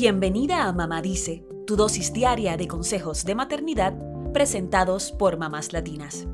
Bienvenida a Mamá Dice, tu dosis diaria de consejos de maternidad presentados por mamás latinas.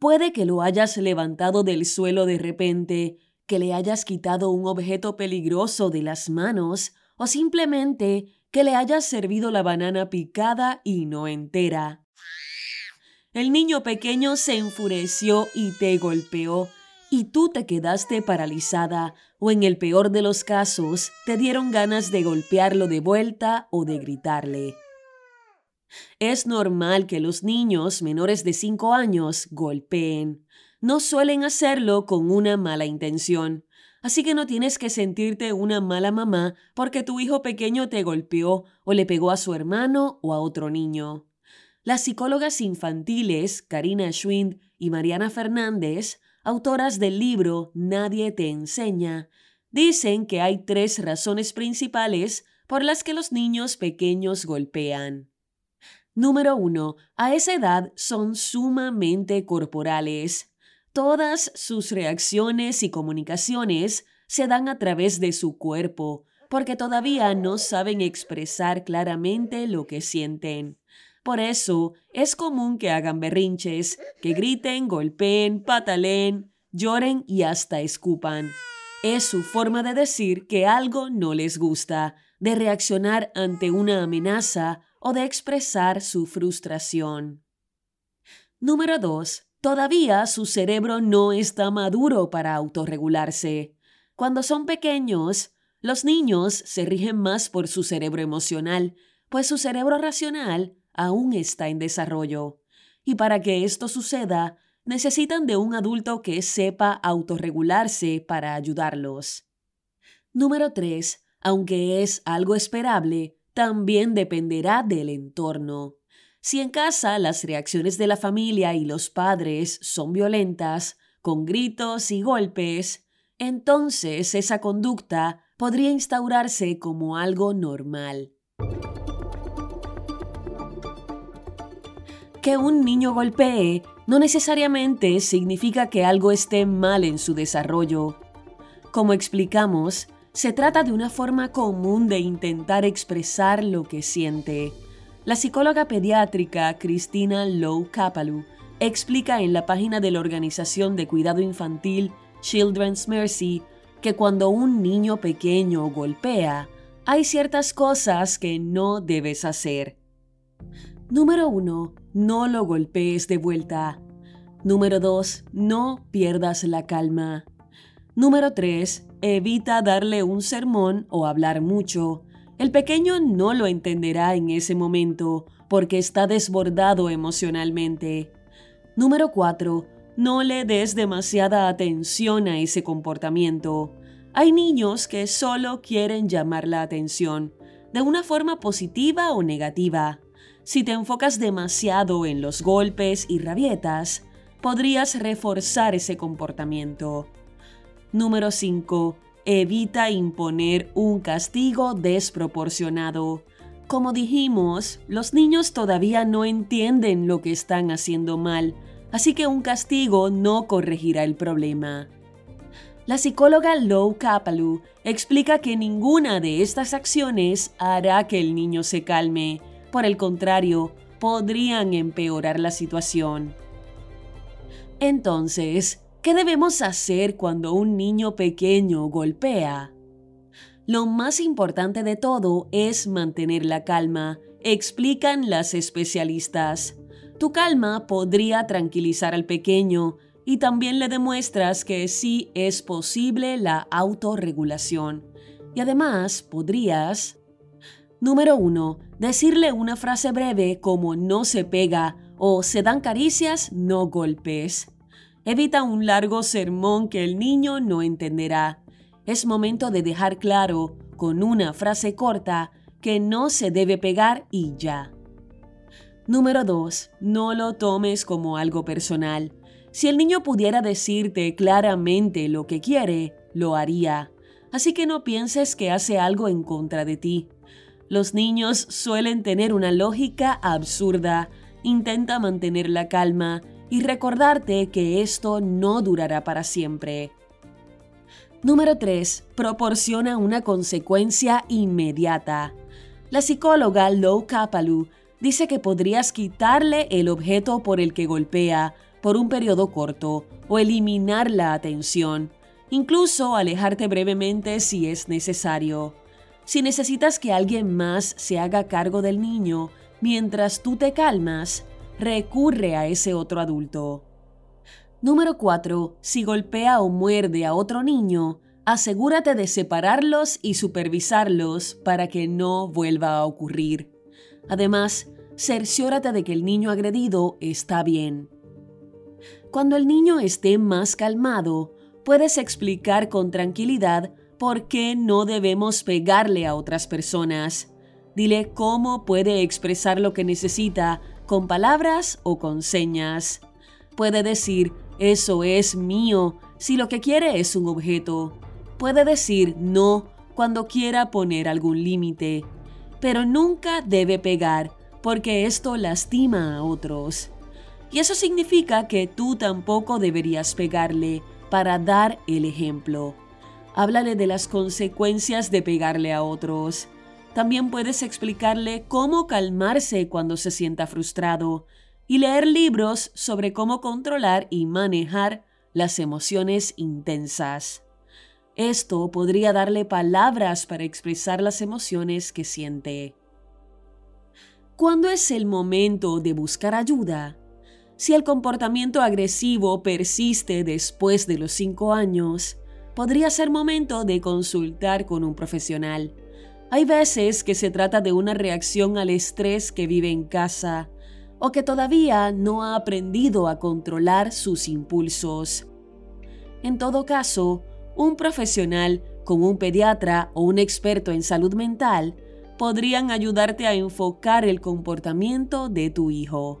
Puede que lo hayas levantado del suelo de repente, que le hayas quitado un objeto peligroso de las manos o simplemente que le hayas servido la banana picada y no entera. El niño pequeño se enfureció y te golpeó, y tú te quedaste paralizada, o en el peor de los casos, te dieron ganas de golpearlo de vuelta o de gritarle. Es normal que los niños menores de 5 años golpeen. No suelen hacerlo con una mala intención. Así que no tienes que sentirte una mala mamá porque tu hijo pequeño te golpeó o le pegó a su hermano o a otro niño. Las psicólogas infantiles Karina Schwind y Mariana Fernández, autoras del libro Nadie te enseña, dicen que hay tres razones principales por las que los niños pequeños golpean. Número 1. A esa edad son sumamente corporales. Todas sus reacciones y comunicaciones se dan a través de su cuerpo, porque todavía no saben expresar claramente lo que sienten. Por eso es común que hagan berrinches, que griten, golpeen, pataleen, lloren y hasta escupan. Es su forma de decir que algo no les gusta, de reaccionar ante una amenaza o de expresar su frustración. Número 2. Todavía su cerebro no está maduro para autorregularse. Cuando son pequeños, los niños se rigen más por su cerebro emocional, pues su cerebro racional aún está en desarrollo. Y para que esto suceda, necesitan de un adulto que sepa autorregularse para ayudarlos. Número 3. Aunque es algo esperable, también dependerá del entorno. Si en casa las reacciones de la familia y los padres son violentas, con gritos y golpes, entonces esa conducta podría instaurarse como algo normal. Que un niño golpee no necesariamente significa que algo esté mal en su desarrollo. Como explicamos, se trata de una forma común de intentar expresar lo que siente. La psicóloga pediátrica Cristina Lowe Kapalu explica en la página de la Organización de Cuidado Infantil Children's Mercy que cuando un niño pequeño golpea, hay ciertas cosas que no debes hacer. Número 1. No lo golpees de vuelta. Número 2. No pierdas la calma. Número 3. Evita darle un sermón o hablar mucho. El pequeño no lo entenderá en ese momento porque está desbordado emocionalmente. Número 4. No le des demasiada atención a ese comportamiento. Hay niños que solo quieren llamar la atención, de una forma positiva o negativa. Si te enfocas demasiado en los golpes y rabietas, podrías reforzar ese comportamiento. Número 5. Evita imponer un castigo desproporcionado. Como dijimos, los niños todavía no entienden lo que están haciendo mal, así que un castigo no corregirá el problema. La psicóloga Lou Kapalu explica que ninguna de estas acciones hará que el niño se calme, por el contrario, podrían empeorar la situación. Entonces, ¿qué debemos hacer cuando un niño pequeño golpea? Lo más importante de todo es mantener la calma, explican las especialistas. Tu calma podría tranquilizar al pequeño y también le demuestras que sí es posible la autorregulación. Y además podrías Número 1. Decirle una frase breve como no se pega o se dan caricias, no golpes. Evita un largo sermón que el niño no entenderá. Es momento de dejar claro, con una frase corta, que no se debe pegar y ya. Número 2. No lo tomes como algo personal. Si el niño pudiera decirte claramente lo que quiere, lo haría. Así que no pienses que hace algo en contra de ti. Los niños suelen tener una lógica absurda. Intenta mantener la calma y recordarte que esto no durará para siempre. Número 3. Proporciona una consecuencia inmediata. La psicóloga Lou Kapalu dice que podrías quitarle el objeto por el que golpea por un periodo corto o eliminar la atención, incluso alejarte brevemente si es necesario. Si necesitas que alguien más se haga cargo del niño mientras tú te calmas, recurre a ese otro adulto. Número 4. Si golpea o muerde a otro niño, asegúrate de separarlos y supervisarlos para que no vuelva a ocurrir. Además, cerciórate de que el niño agredido está bien. Cuando el niño esté más calmado, puedes explicar con tranquilidad por qué no debemos pegarle a otras personas. Dile cómo puede expresar lo que necesita con palabras o con señas. Puede decir, eso es mío, si lo que quiere es un objeto. Puede decir no cuando quiera poner algún límite, pero nunca debe pegar porque esto lastima a otros. Y eso significa que tú tampoco deberías pegarle para dar el ejemplo. Háblale de las consecuencias de pegarle a otros. También puedes explicarle cómo calmarse cuando se sienta frustrado y leer libros sobre cómo controlar y manejar las emociones intensas. Esto podría darle palabras para expresar las emociones que siente. ¿Cuándo es el momento de buscar ayuda? Si el comportamiento agresivo persiste después de los 5 años, podría ser momento de consultar con un profesional. Hay veces que se trata de una reacción al estrés que vive en casa o que todavía no ha aprendido a controlar sus impulsos. En todo caso, un profesional como un pediatra o un experto en salud mental podrían ayudarte a enfocar el comportamiento de tu hijo.